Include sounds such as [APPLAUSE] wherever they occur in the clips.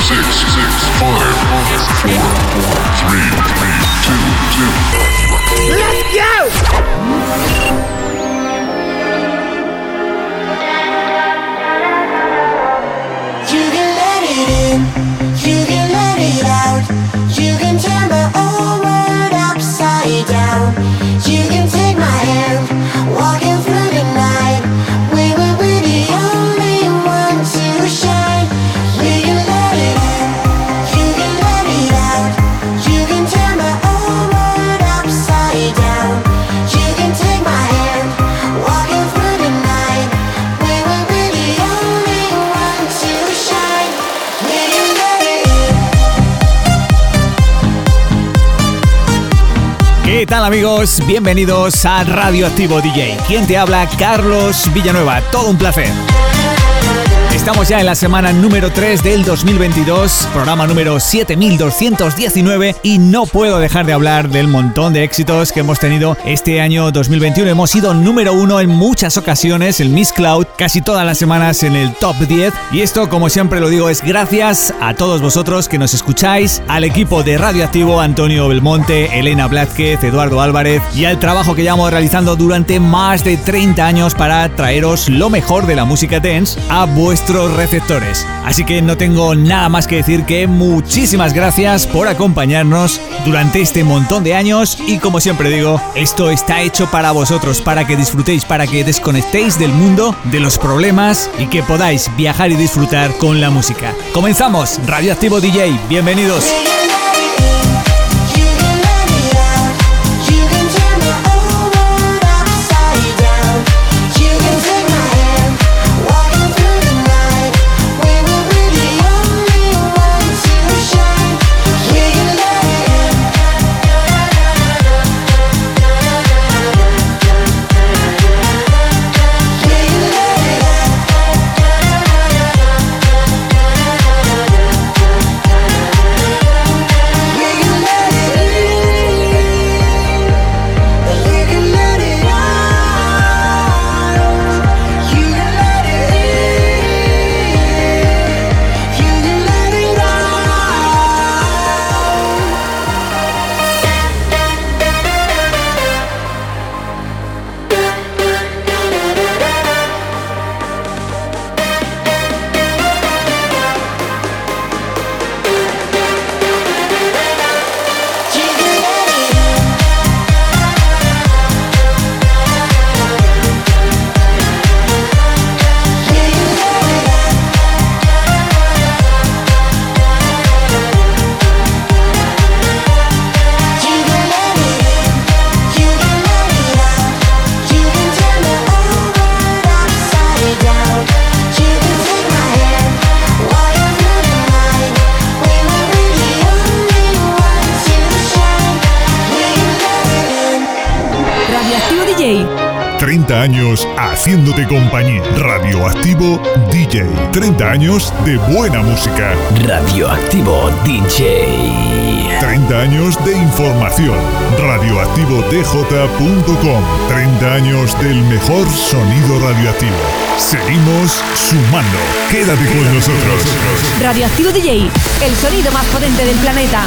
six, six, five, four, four, three, three, two, two. Let's go! Bienvenidos a Radioactivo DJ. ¿Quién te habla? Carlos Villanueva. Todo un placer. Estamos ya en la semana número 3 del 2022, programa número 7219 y no puedo dejar de hablar del montón de éxitos que hemos tenido este año 2021. Hemos sido número uno en muchas ocasiones, el Miss Cloud, casi todas las semanas en el top 10 y esto como siempre lo digo es gracias a todos vosotros que nos escucháis, al equipo de Radioactivo, Antonio Belmonte, Elena Blázquez, Eduardo Álvarez y al trabajo que llevamos realizando durante más de 30 años para traeros lo mejor de la música dance a receptores. Así que no tengo nada más que decir que muchísimas gracias por acompañarnos durante este montón de años y como siempre digo, esto está hecho para vosotros, para que disfrutéis, para que desconectéis del mundo, de los problemas y que podáis viajar y disfrutar con la música. Comenzamos, Radioactivo DJ, bienvenidos. Haciéndote compañía. Radioactivo DJ. 30 años de buena música. Radioactivo DJ. 30 años de información. Radioactivodj.com. 30 años del mejor sonido radioactivo. Seguimos sumando. Quédate con nosotros. Radioactivo DJ. El sonido más potente del planeta.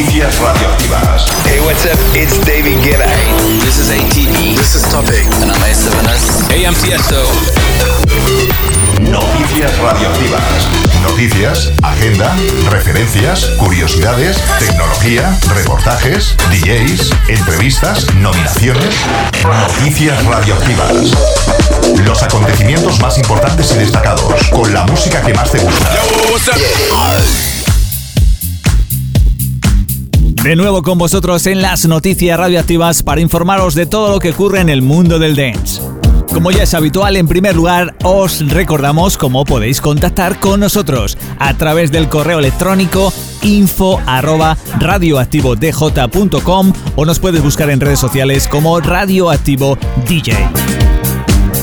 Noticias radioactivas. Hey, what's up? It's David Guetta. This is ATV. This is Topic. And I'm A7S. Hey, I'm Tiesto. Noticias radioactivas. Noticias, agenda, referencias, curiosidades, tecnología, reportajes, DJs, entrevistas, nominaciones. Noticias radioactivas. Los acontecimientos más importantes y destacados, con la música que más te gusta. De nuevo con vosotros en las noticias radioactivas para informaros de todo lo que ocurre en el mundo del dance. Como ya es habitual, en primer lugar os recordamos cómo podéis contactar con nosotros a través del correo electrónico info arroba radioactivodj.com o nos puedes buscar en redes sociales como Radioactivo DJ.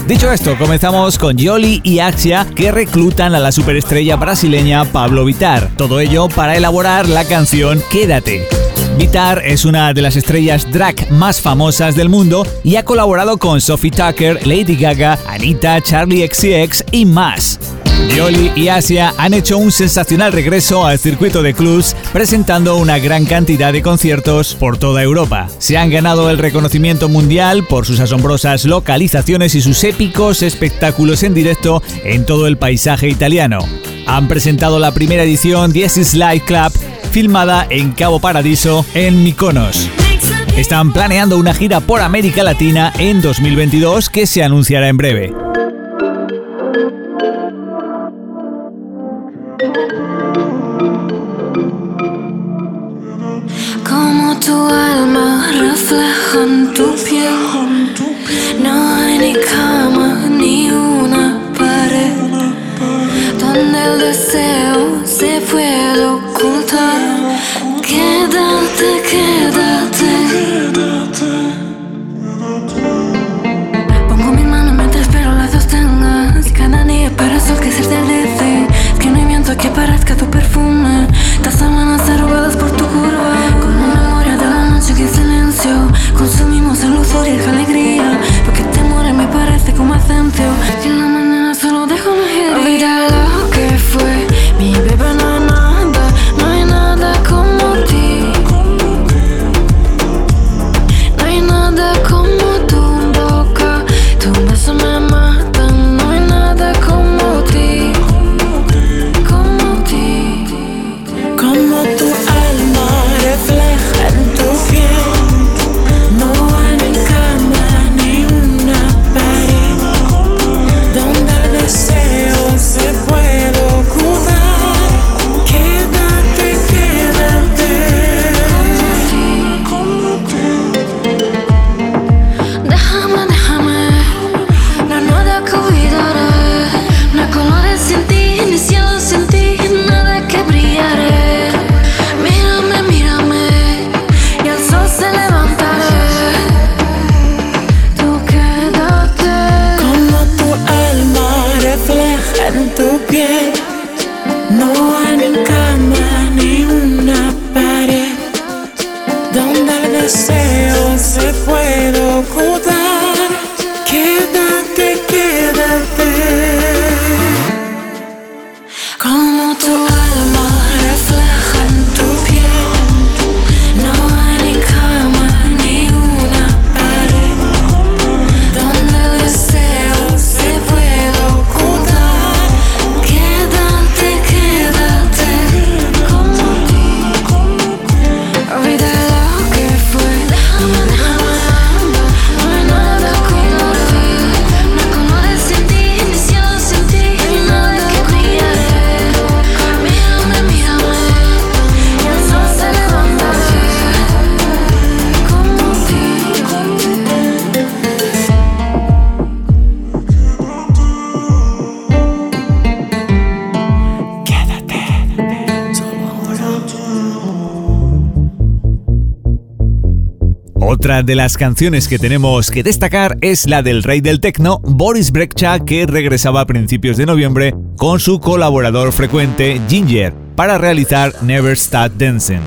Dicho esto, comenzamos con Yoli y Axia que reclutan a la superestrella brasileña Pablo Vitar. Todo ello para elaborar la canción Quédate. Vitar es una de las estrellas drag más famosas del mundo y ha colaborado con Sophie Tucker, Lady Gaga, Anita, Charlie XCX y más. Yoli y Asia han hecho un sensacional regreso al circuito de clubs presentando una gran cantidad de conciertos por toda Europa. Se han ganado el reconocimiento mundial por sus asombrosas localizaciones y sus épicos espectáculos en directo en todo el paisaje italiano. Han presentado la primera edición This is Live Club filmada en Cabo Paradiso, en Mykonos. Están planeando una gira por América Latina en 2022 que se anunciará en breve. Como tu alma refleja en tu de las canciones que tenemos que destacar es la del rey del techno, Boris Brejcha, que regresaba a principios de noviembre con su colaborador frecuente Ginger para realizar Never Stop Dancing.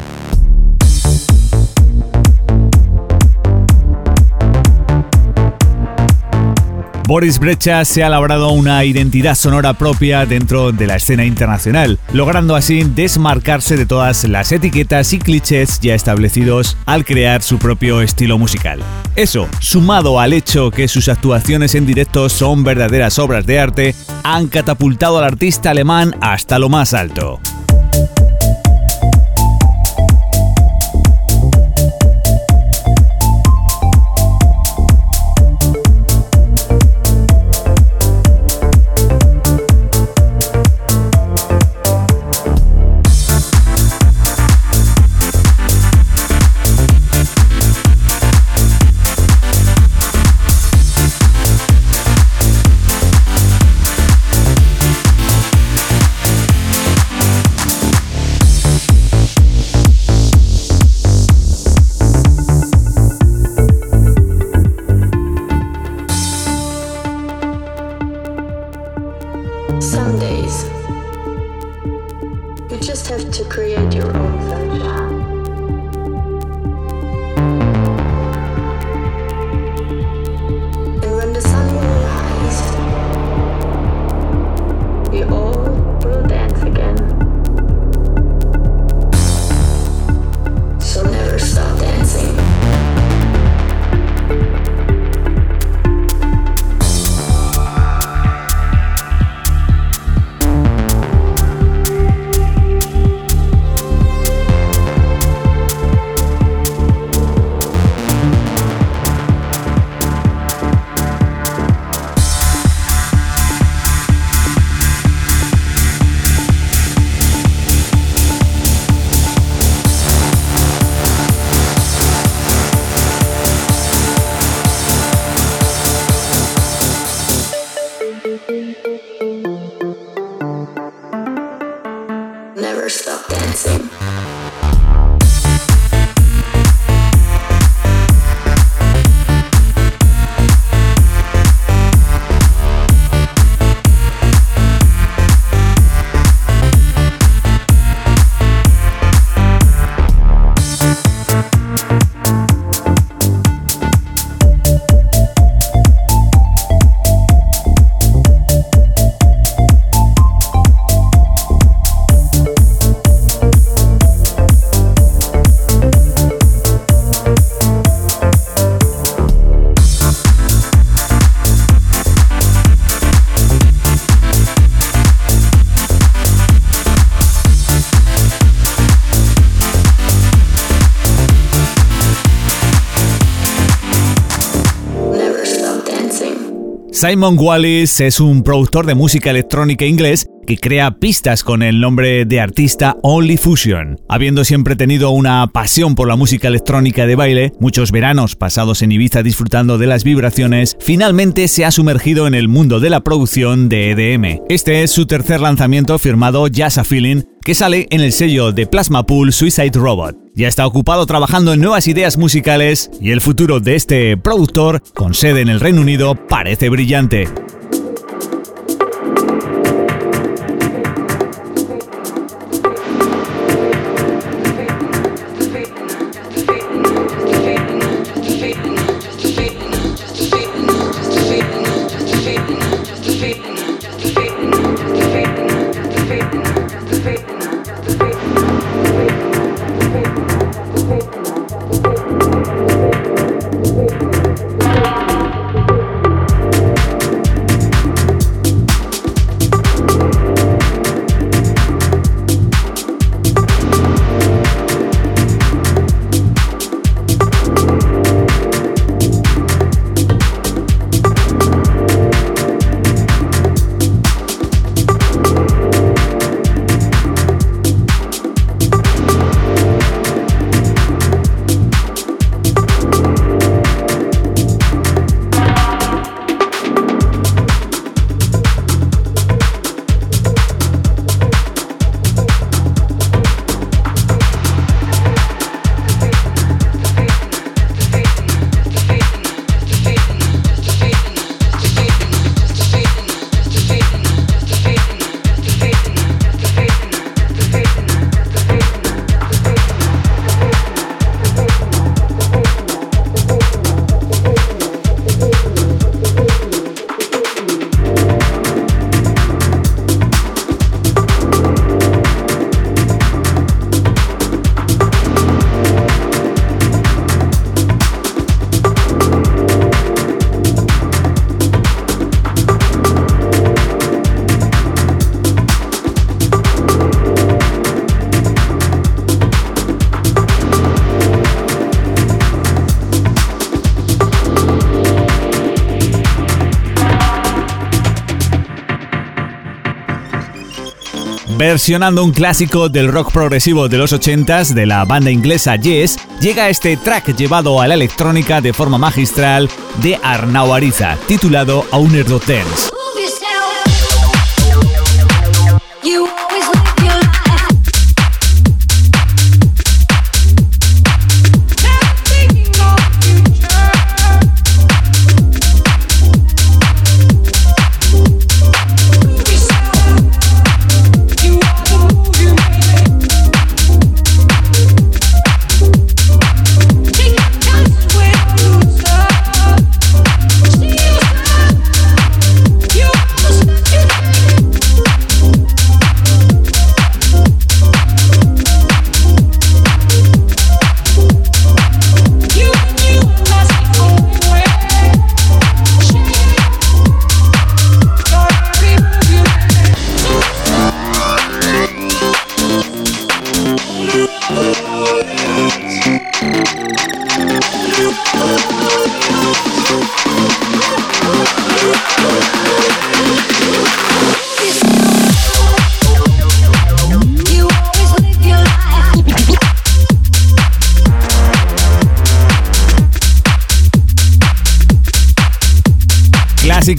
Boris Brecha se ha labrado una identidad sonora propia dentro de la escena internacional, logrando así desmarcarse de todas las etiquetas y clichés ya establecidos al crear su propio estilo musical. Eso, sumado al hecho que sus actuaciones en directo son verdaderas obras de arte, han catapultado al artista alemán hasta lo más alto. Simon Wallis es un productor de música electrónica inglés que crea pistas con el nombre de artista Only Fusion. Habiendo siempre tenido una pasión por la música electrónica de baile, muchos veranos pasados en Ibiza disfrutando de las vibraciones, finalmente se ha sumergido en el mundo de la producción de EDM. Este es su tercer lanzamiento firmado Jazz a Feeling, que sale en el sello de Plasma Pool Suicide Robot. Ya está ocupado trabajando en nuevas ideas musicales y el futuro de este productor, con sede en el Reino Unido, parece brillante. Versionando un clásico del rock progresivo de los 80s de la banda inglesa Yes, llega este track llevado a la electrónica de forma magistral de Arnau Ariza, titulado Owner Dance.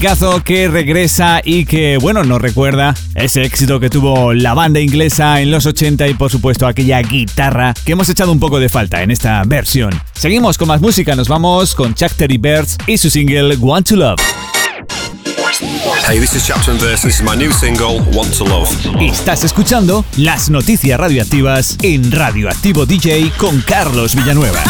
Clasicazo que regresa y que, bueno, nos recuerda ese éxito que tuvo la banda inglesa en los 80 y, por supuesto, aquella guitarra que hemos echado un poco de falta en esta versión. Seguimos con más música, nos vamos con Chuck Terry Birds y su single Want to Love. Hey, this is Chapter and Verse. This is my new single, Want to Love. Estás escuchando las noticias radioactivas en Radioactivo DJ con Carlos Villanueva.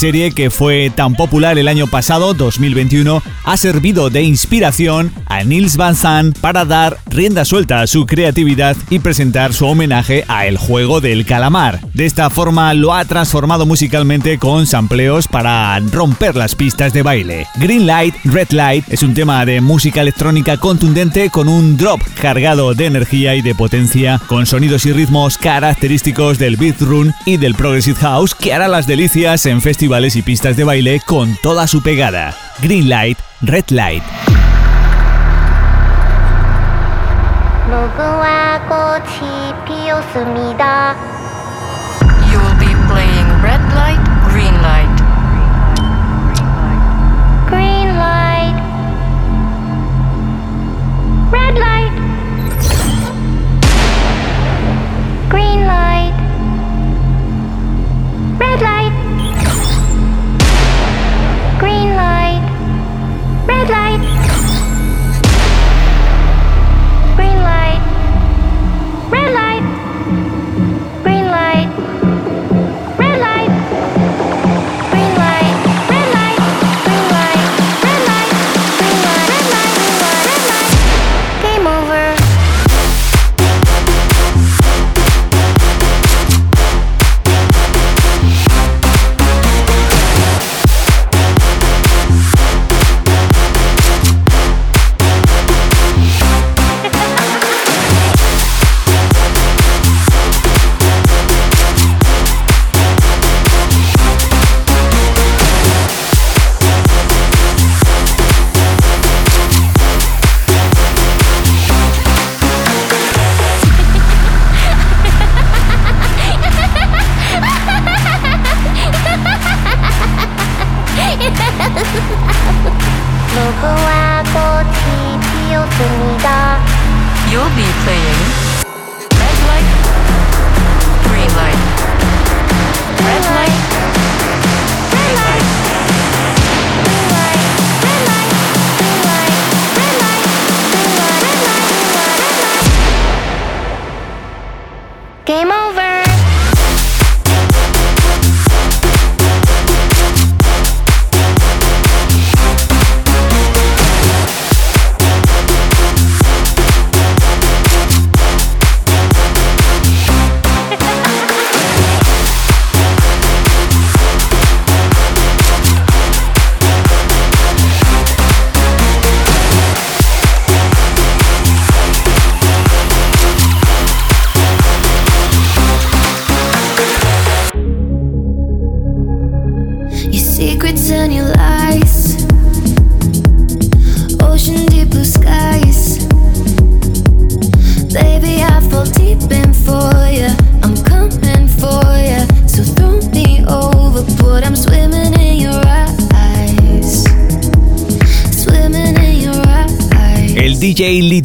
Serie, que fue tan popular el año pasado, 2021, ha servido de inspiración Nils Van Zandt para dar rienda suelta a su creatividad y presentar su homenaje a El juego del calamar. De esta forma lo ha transformado musicalmente con sampleos para romper las pistas de baile. Green Light, Red Light es un tema de música electrónica contundente con un drop cargado de energía y de potencia, con sonidos y ritmos característicos del beat run y del progressive house que hará las delicias en festivales y pistas de baile con toda su pegada. Green Light, Red Light. You will be playing red light, green light. Green light. Red light. Green light. Red light.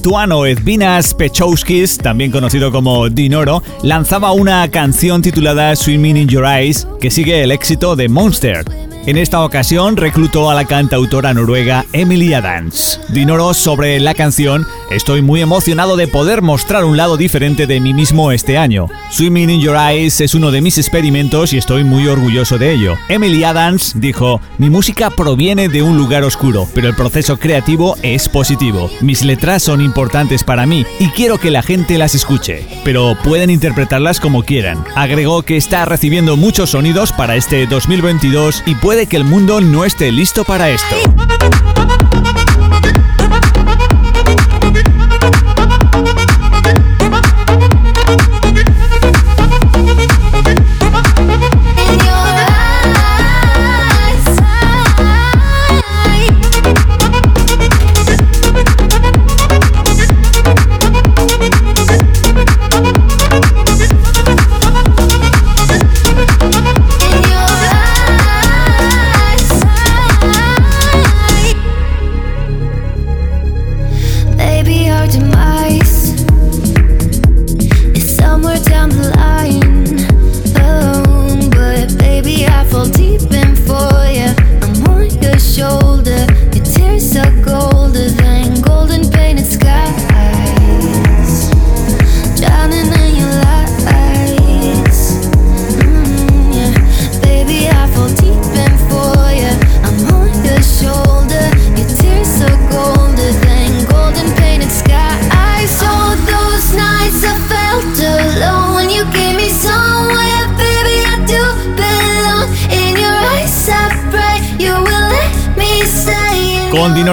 Lituano Edvinas Pechowskis, también conocido como Dinoro, lanzaba una canción titulada Swimming in Your Eyes que sigue el éxito de Monster. En esta ocasión reclutó a la cantautora noruega Emily Adams. Dinoro sobre la canción, estoy muy emocionado de poder mostrar un lado diferente de mí mismo este año. Swimming in Your Eyes es uno de mis experimentos y estoy muy orgulloso de ello. Emily Adams dijo, mi música proviene de un lugar oscuro, pero el proceso creativo es positivo. Mis letras son importantes para mí y quiero que la gente las escuche, pero pueden interpretarlas como quieran. Agregó que está recibiendo muchos sonidos para este 2022 y puede que el mundo no esté listo para esto.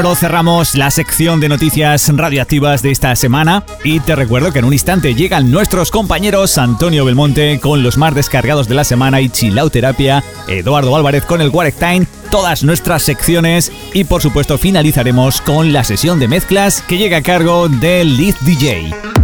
Cerramos la sección de noticias radioactivas de esta semana y te recuerdo que en un instante llegan nuestros compañeros Antonio Belmonte con los más descargados de la semana y Chilauterapia, Eduardo Álvarez con el Warek Time, todas nuestras secciones y por supuesto finalizaremos con la sesión de mezclas que llega a cargo del Lead DJ.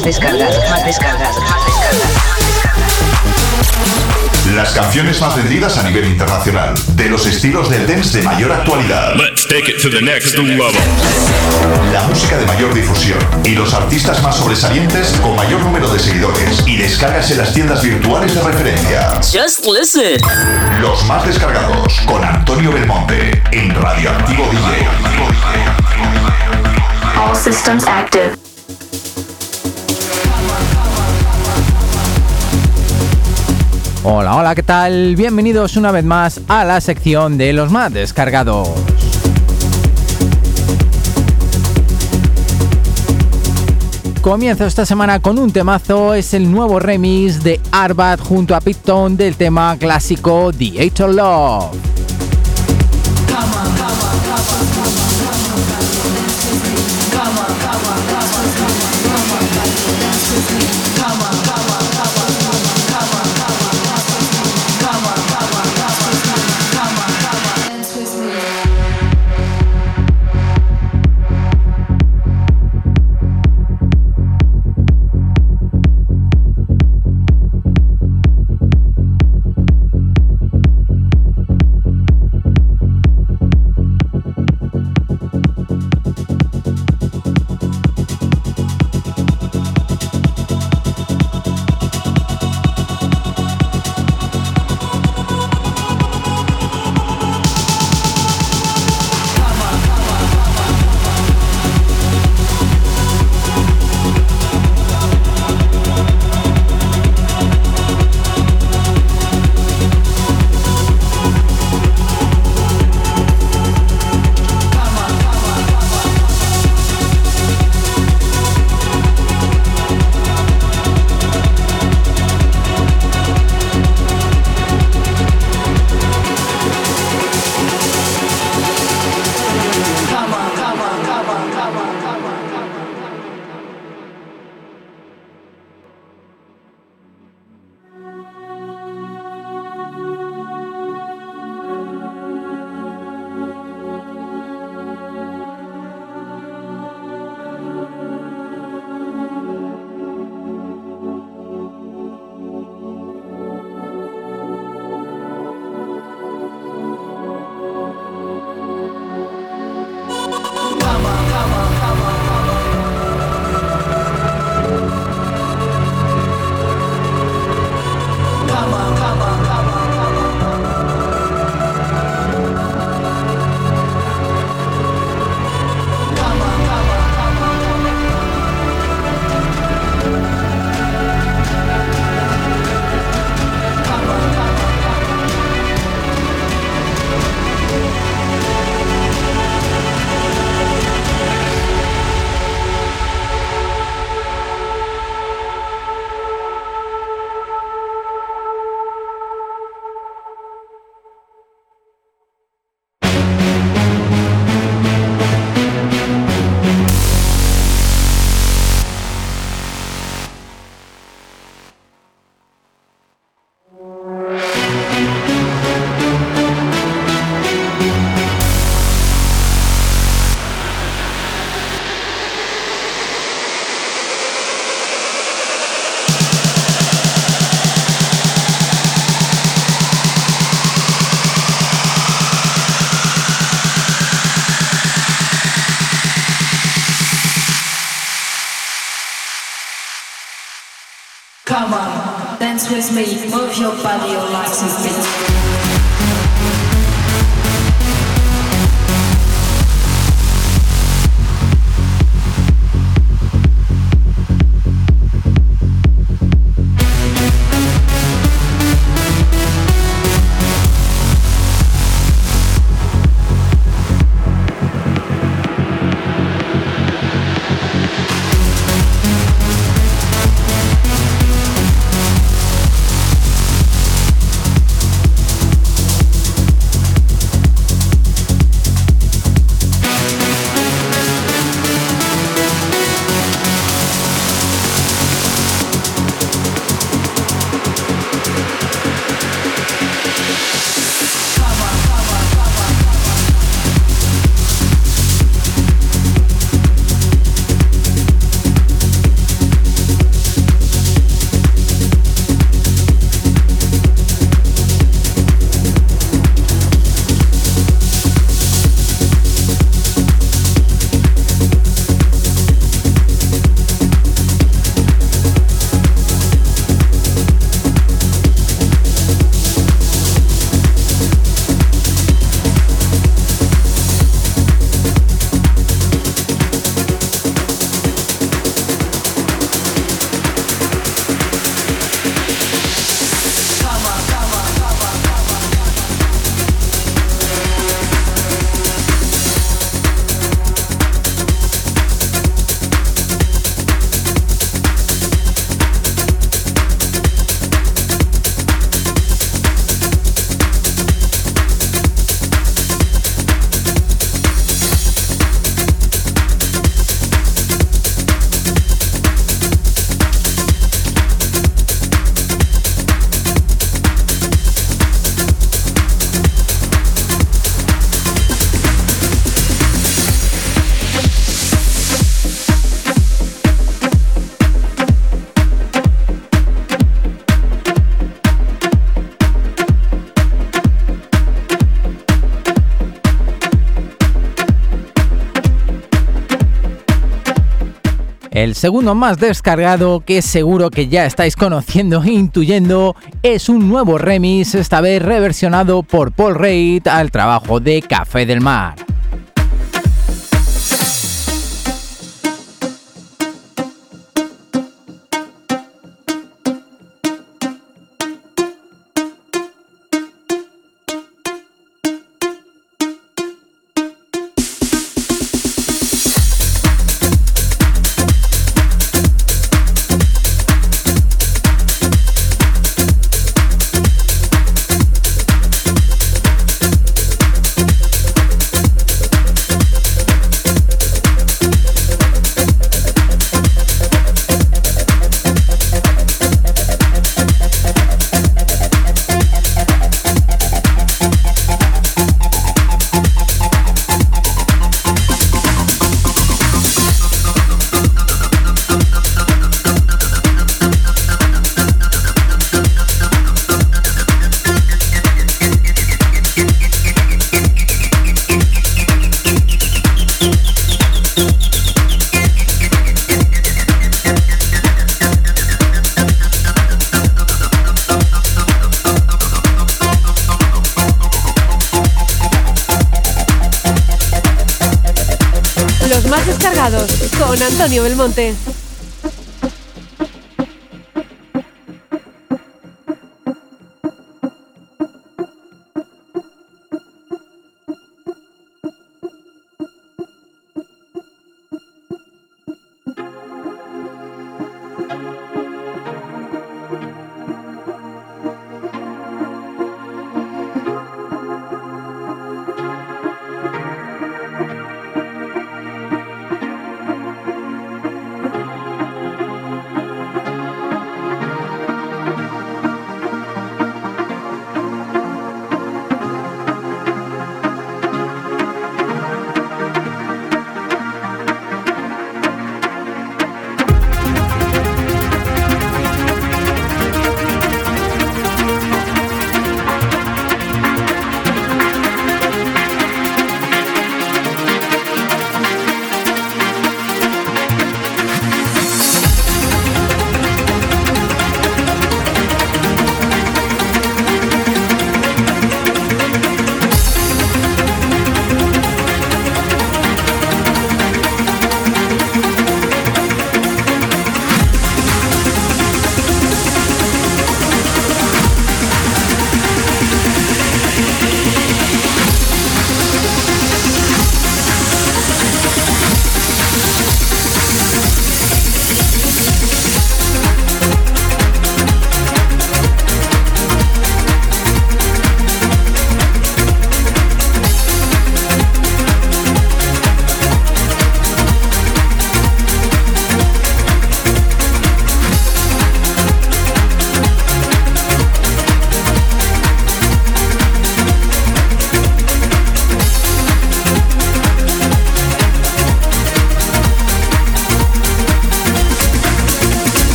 Más descargados, más descargados, más descargados. Las canciones más vendidas a nivel internacional, de los estilos del dance de mayor actualidad. Let's take it to the next level. La música de mayor difusión y los artistas más sobresalientes con mayor número de seguidores y descargas en las tiendas virtuales de referencia. Just listen. Los más descargados con Antonio Belmonte en Radioactivo DJ. All systems active. Hola, hola, ¿qué tal? Bienvenidos una vez más a la sección de los más descargados. Comienzo esta semana con un temazo, es el nuevo remix de Arbat junto a Piton del tema clásico The Age of Love. Move El segundo más descargado, que seguro que ya estáis conociendo e [LAUGHS] intuyendo, es un nuevo remix, esta vez reversionado por Paul Reid al trabajo de Café del Mar.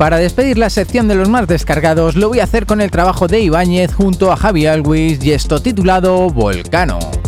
Para despedir la sección de los más descargados, lo voy a hacer con el trabajo de Ibáñez junto a Javi Alwis y esto titulado Volcano.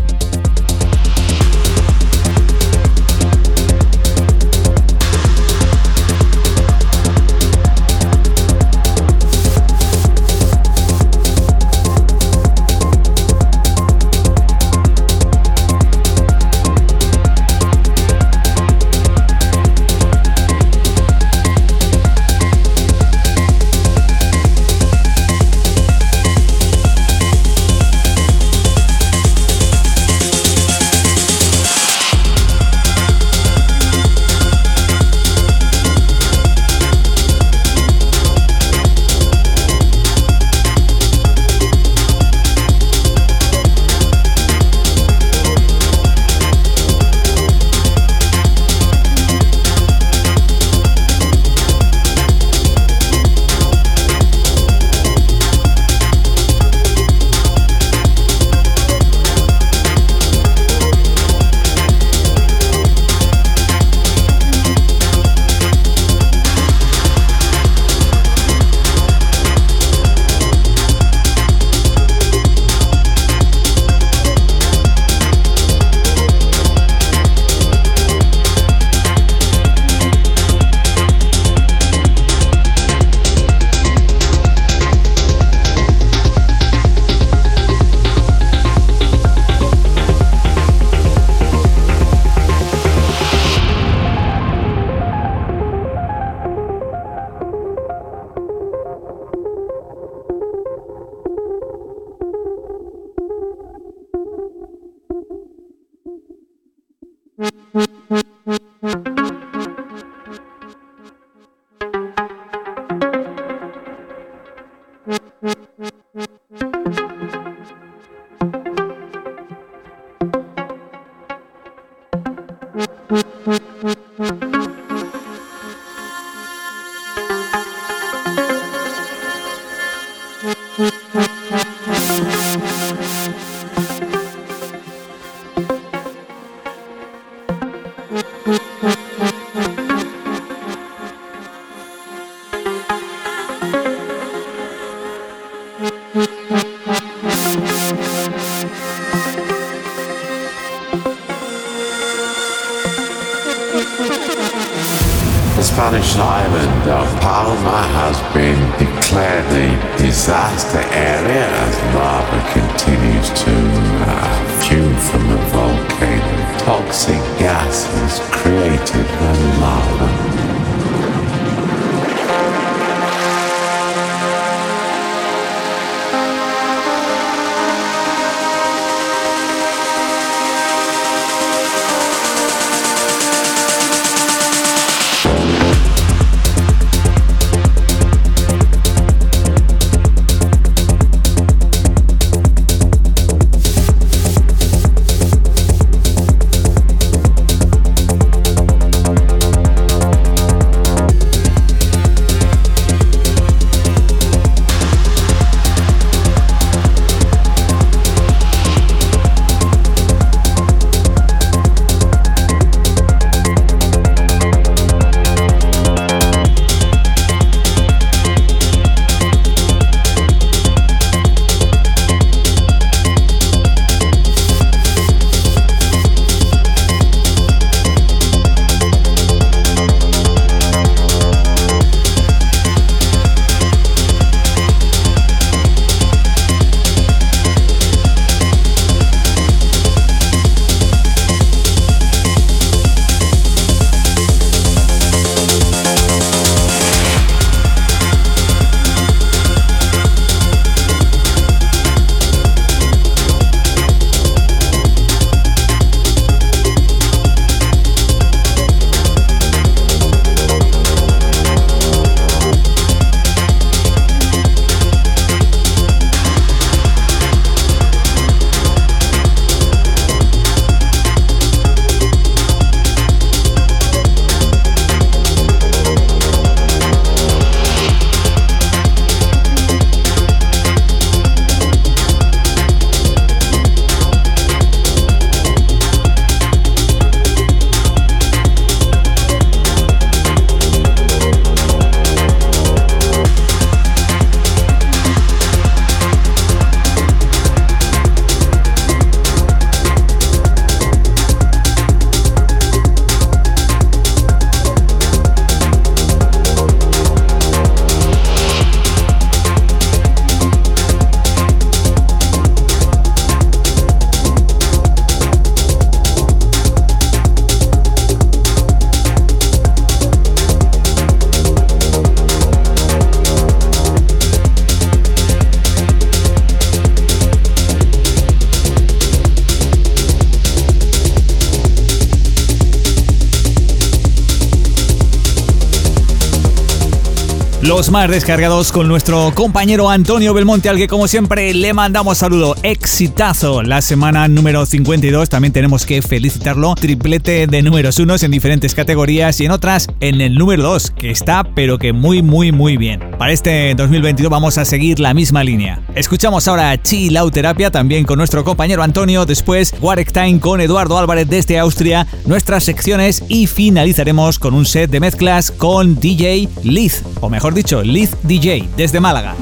Los más descargados con nuestro compañero Antonio Belmonte, al que como siempre le mandamos saludo. Exitazo la semana número 52. También tenemos que felicitarlo. Triplete de números unos en diferentes categorías y en otras en el número 2, que está pero que muy muy muy bien. Para este 2022 vamos a seguir la misma línea. Escuchamos ahora Chill Out Terapia también con nuestro compañero Antonio. Después Warek Time con Eduardo Álvarez desde Austria. Nuestras secciones y finalizaremos con un set de mezclas con DJ Liz, o mejor dicho, Liz DJ desde Málaga.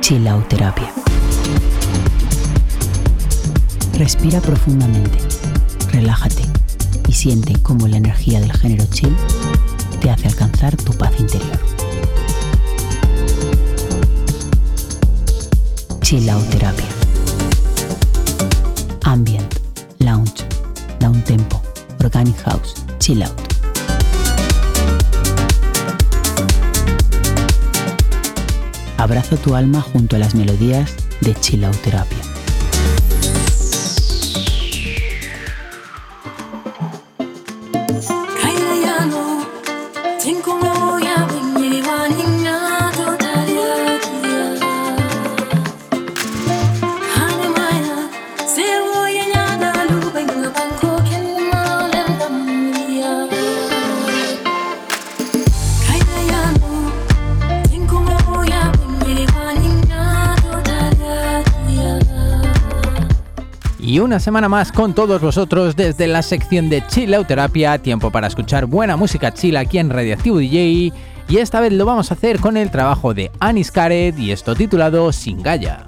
Chilauterapia. Respira profundamente, relájate y siente cómo la energía del género chill te hace alcanzar tu paz interior. Chilauterapia. Ambient, lounge, down tempo, organic house, chill out. Abraza tu alma junto a las melodías de Chilauterapia. Y una semana más con todos vosotros desde la sección de Chilauterapia, tiempo para escuchar buena música chill aquí en Radioactivo DJ. Y esta vez lo vamos a hacer con el trabajo de Anis Caret y esto titulado Sin Gaya.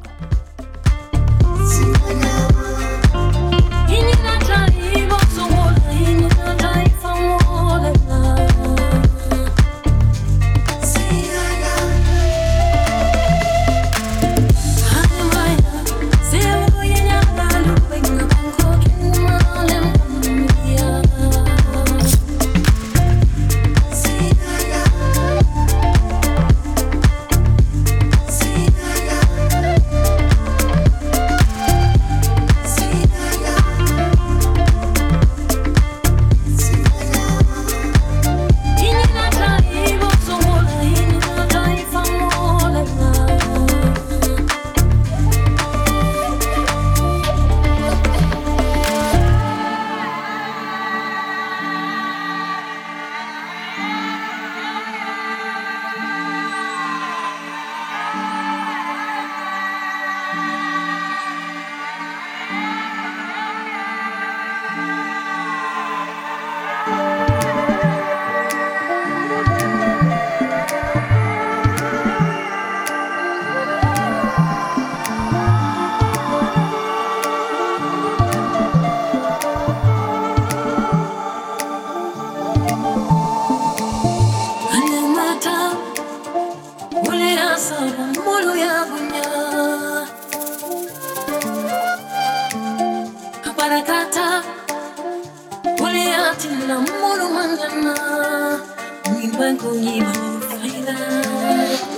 I'm gonna give you my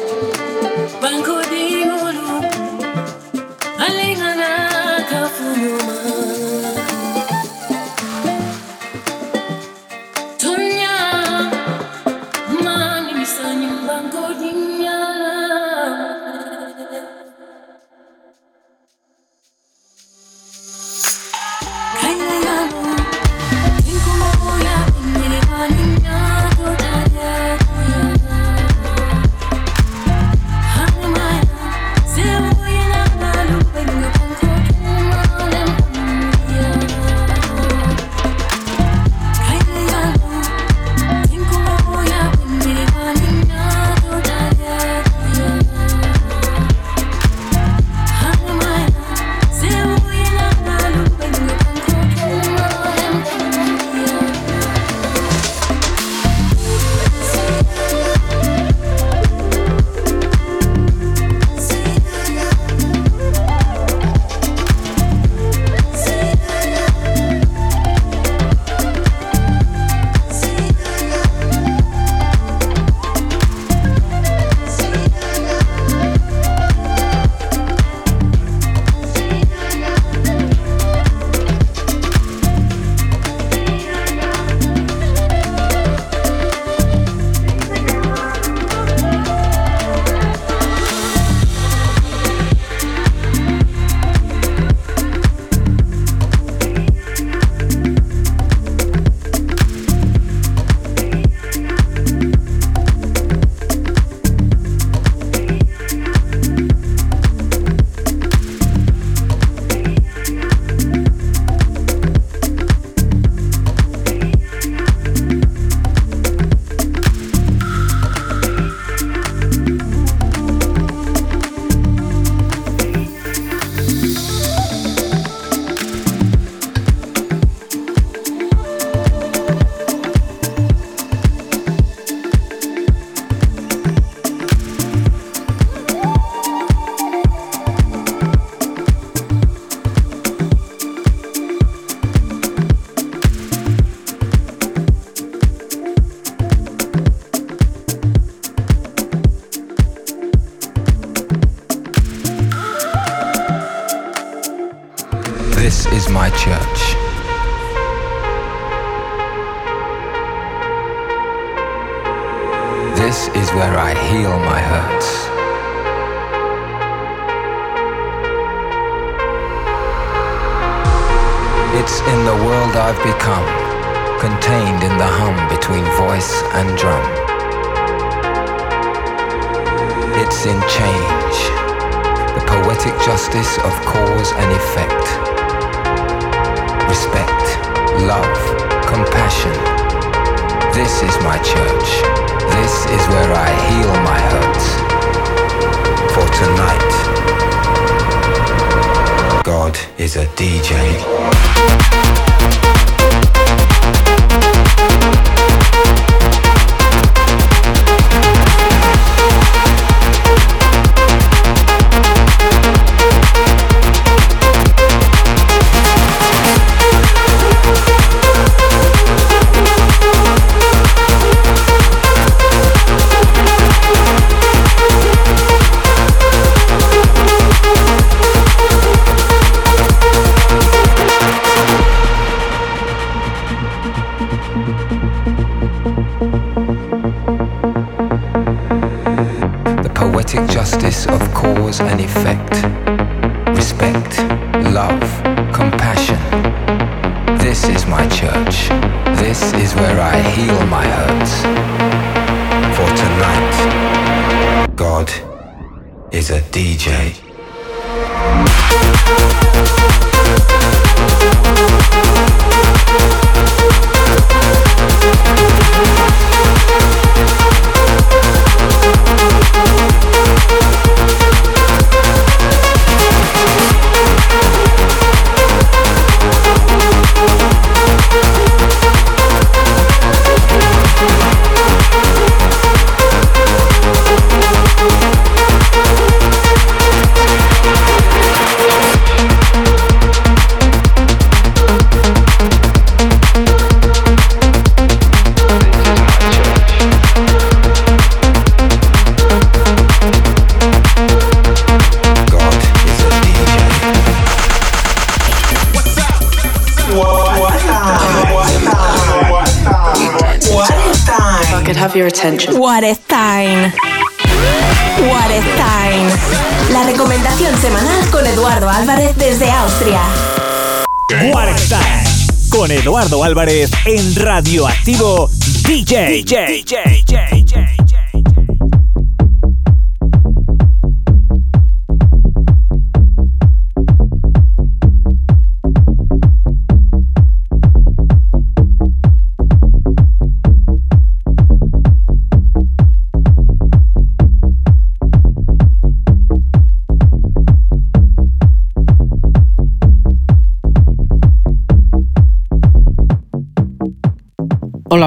En Radioactivo DJ. DJ. DJ. Hola,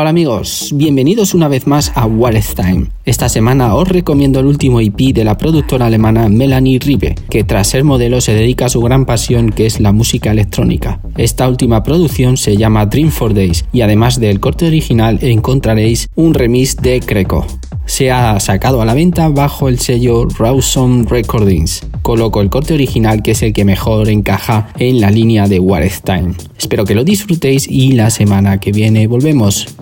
amigos, bienvenidos una vez más a What Time. Esta semana os recomiendo el último EP de la productora alemana Melanie Ribe, que tras ser modelo se dedica a su gran pasión que es la música electrónica. Esta última producción se llama Dream for Days y además del corte original encontraréis un remix de Creco. Se ha sacado a la venta bajo el sello Rawson Recordings. Coloco el corte original que es el que mejor encaja en la línea de What Time. Espero que lo disfrutéis y la semana que viene volvemos.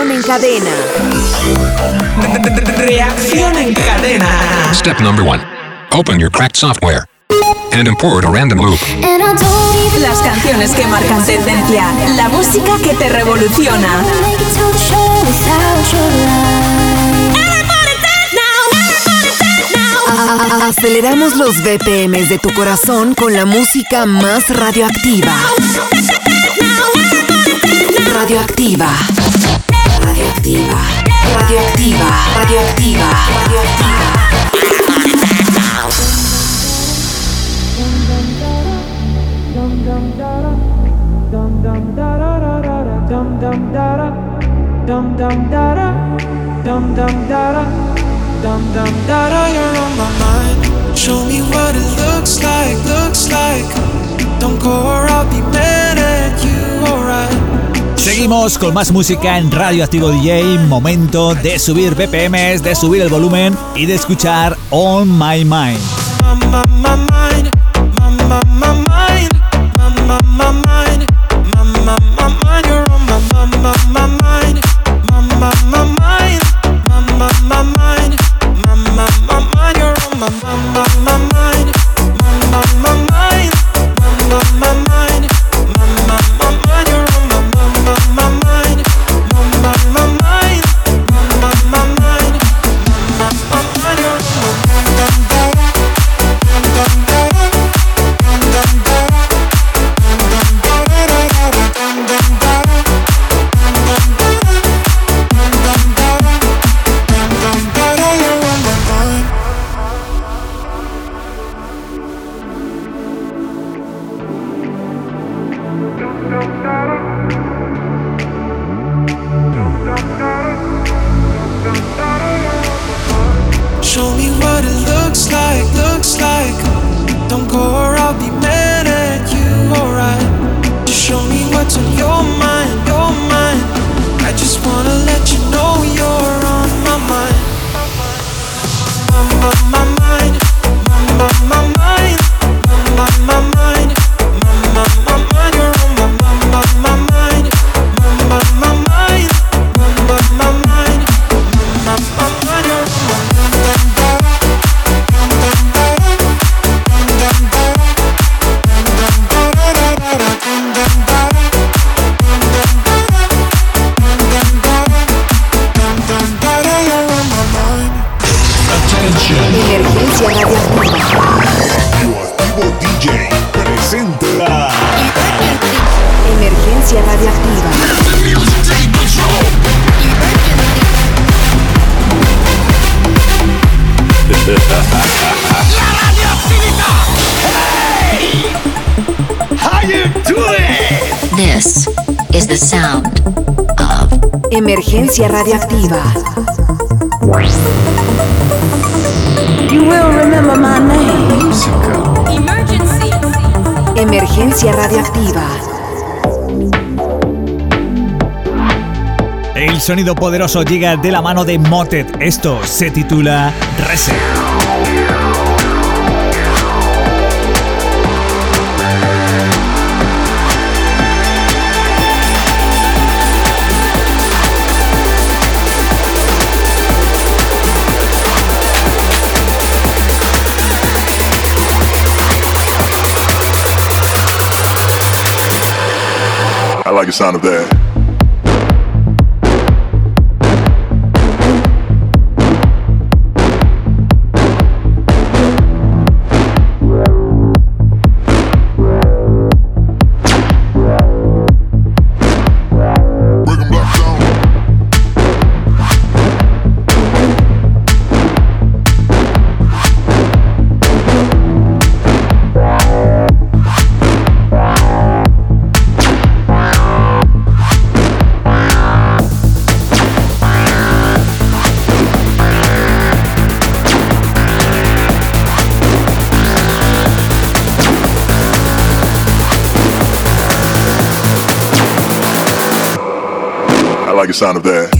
Reacción en cadena. Reacción en cadena. Step number one. Open your cracked software and import a random loop. Las canciones que marcan tendencia. La música que te revoluciona. Aceleramos los BPMs de tu corazón con la música más radioactiva. Radioactiva. radioactiva, radioactiva, radioactiva, radioactiva. Show me what it looks like, looks like. Don't go or I'll be mad at you, alright. Seguimos con más música en Radio Activo DJ. Momento de subir BPMs, de subir el volumen y de escuchar On My Mind. El sonido poderoso llega de la mano de Motet. Esto se titula Reset. I like the sound of that. make a sound of that.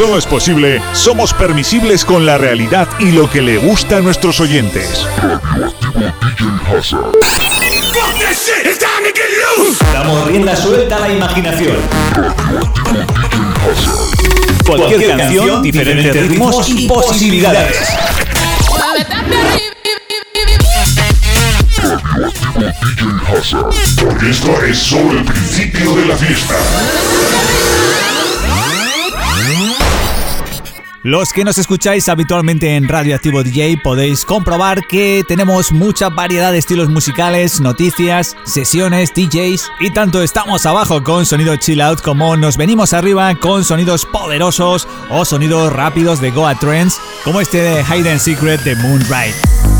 Todo es posible, somos permisibles con la realidad y lo que le gusta a nuestros oyentes. Damos rienda suelta a la imaginación. Cualquier canción, diferentes ritmos y posibilidades. Porque esto es solo el principio de la fiesta. Los que nos escucháis habitualmente en Radio Activo DJ podéis comprobar que tenemos mucha variedad de estilos musicales, noticias, sesiones, DJs y tanto estamos abajo con sonido chill out como nos venimos arriba con sonidos poderosos o sonidos rápidos de Goa Trends como este de Hidden Secret de Moonride.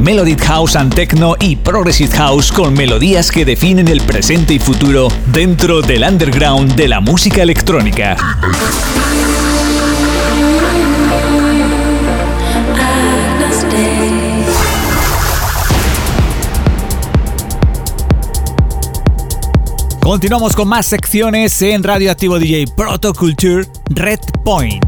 Melodic House and Techno y Progressive House con melodías que definen el presente y futuro dentro del underground de la música electrónica. Continuamos con más secciones en Radioactivo DJ Proto Culture Red Point.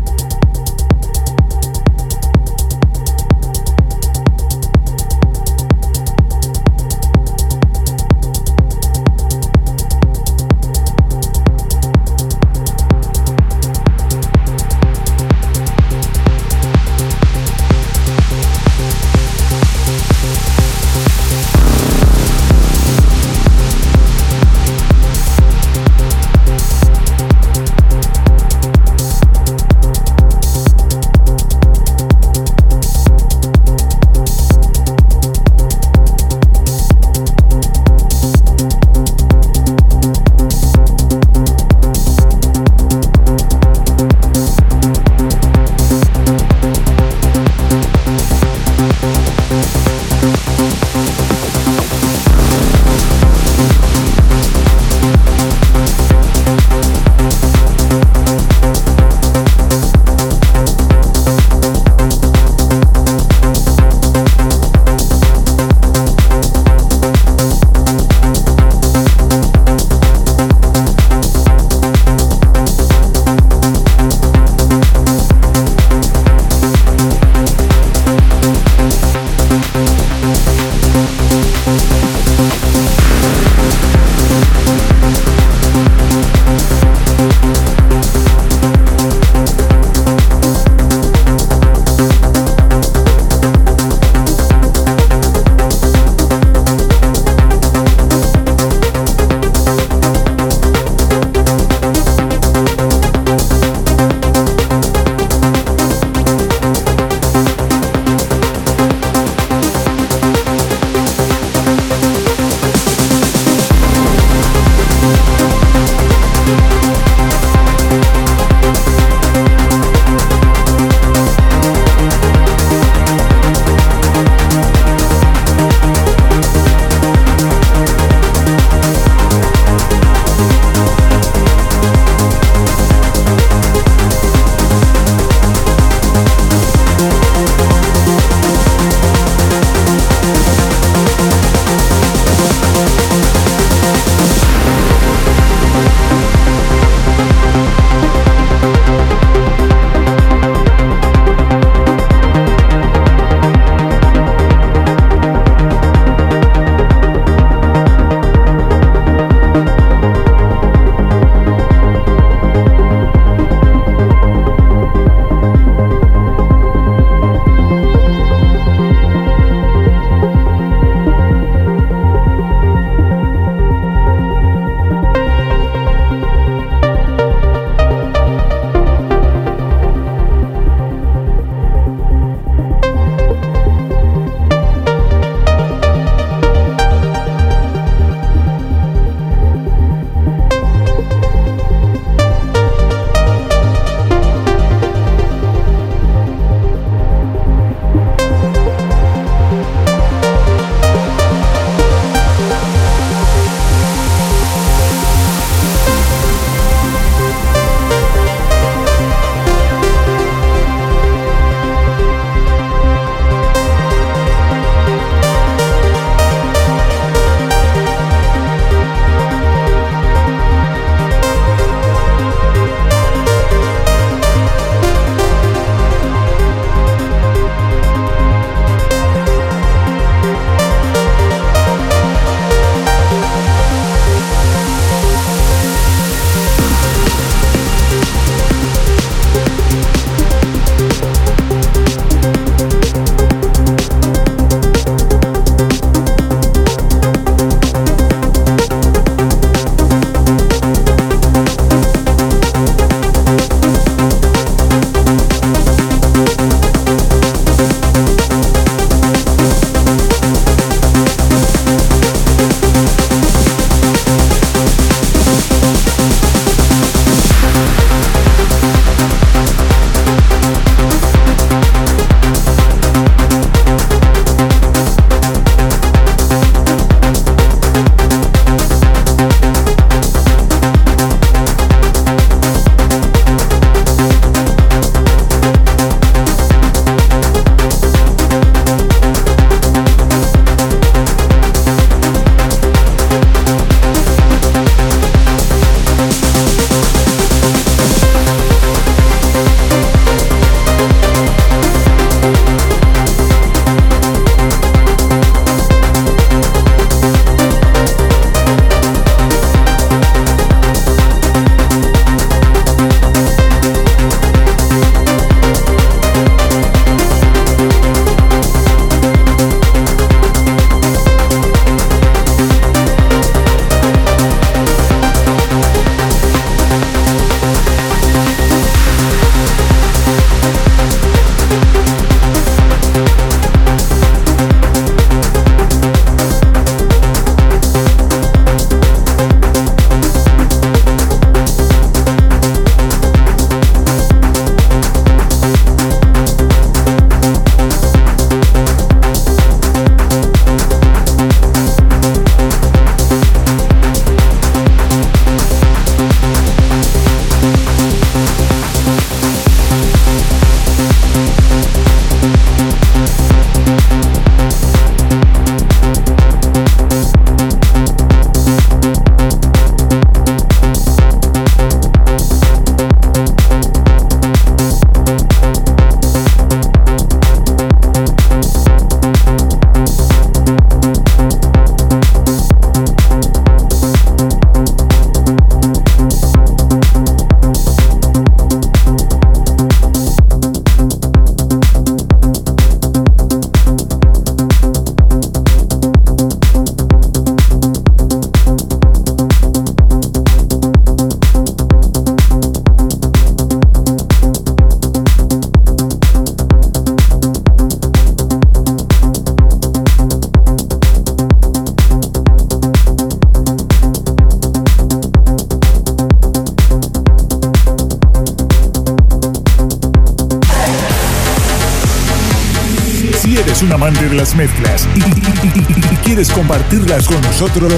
Nosotros,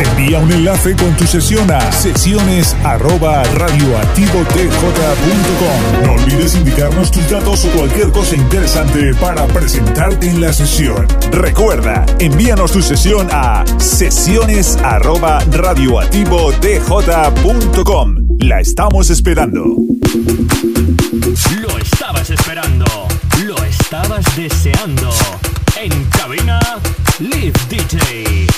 envía un enlace con tu sesión a sesiones arroba radioactivotj.com. No olvides indicarnos tus datos o cualquier cosa interesante para presentarte en la sesión. Recuerda, envíanos tu sesión a sesiones arroba radioactivotj.com. La estamos esperando. Lo estabas esperando, lo estabas deseando. Live DJ.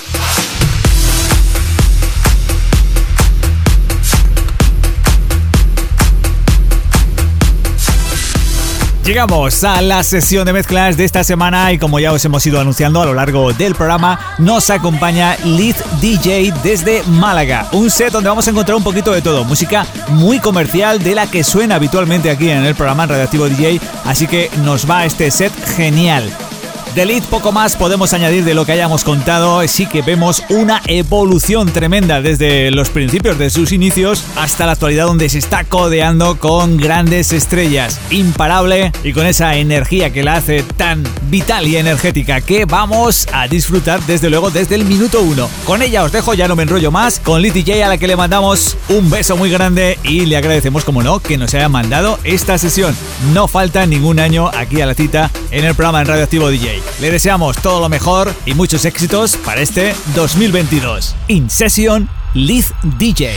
Llegamos a la sesión de mezclas de esta semana y como ya os hemos ido anunciando a lo largo del programa, nos acompaña Lead DJ desde Málaga. Un set donde vamos a encontrar un poquito de todo, música muy comercial de la que suena habitualmente aquí en el programa Radioactivo DJ, así que nos va este set genial. De poco más podemos añadir de lo que hayamos contado, sí que vemos una evolución tremenda desde los principios de sus inicios hasta la actualidad donde se está codeando con grandes estrellas, imparable y con esa energía que la hace tan vital y energética que vamos a disfrutar desde luego desde el minuto uno. Con ella os dejo, ya no me enrollo más, con Lead DJ a la que le mandamos un beso muy grande y le agradecemos como no que nos haya mandado esta sesión. No falta ningún año aquí a la cita en el programa en Radioactivo DJ. Le deseamos todo lo mejor y muchos éxitos para este 2022. In Session Lead DJ.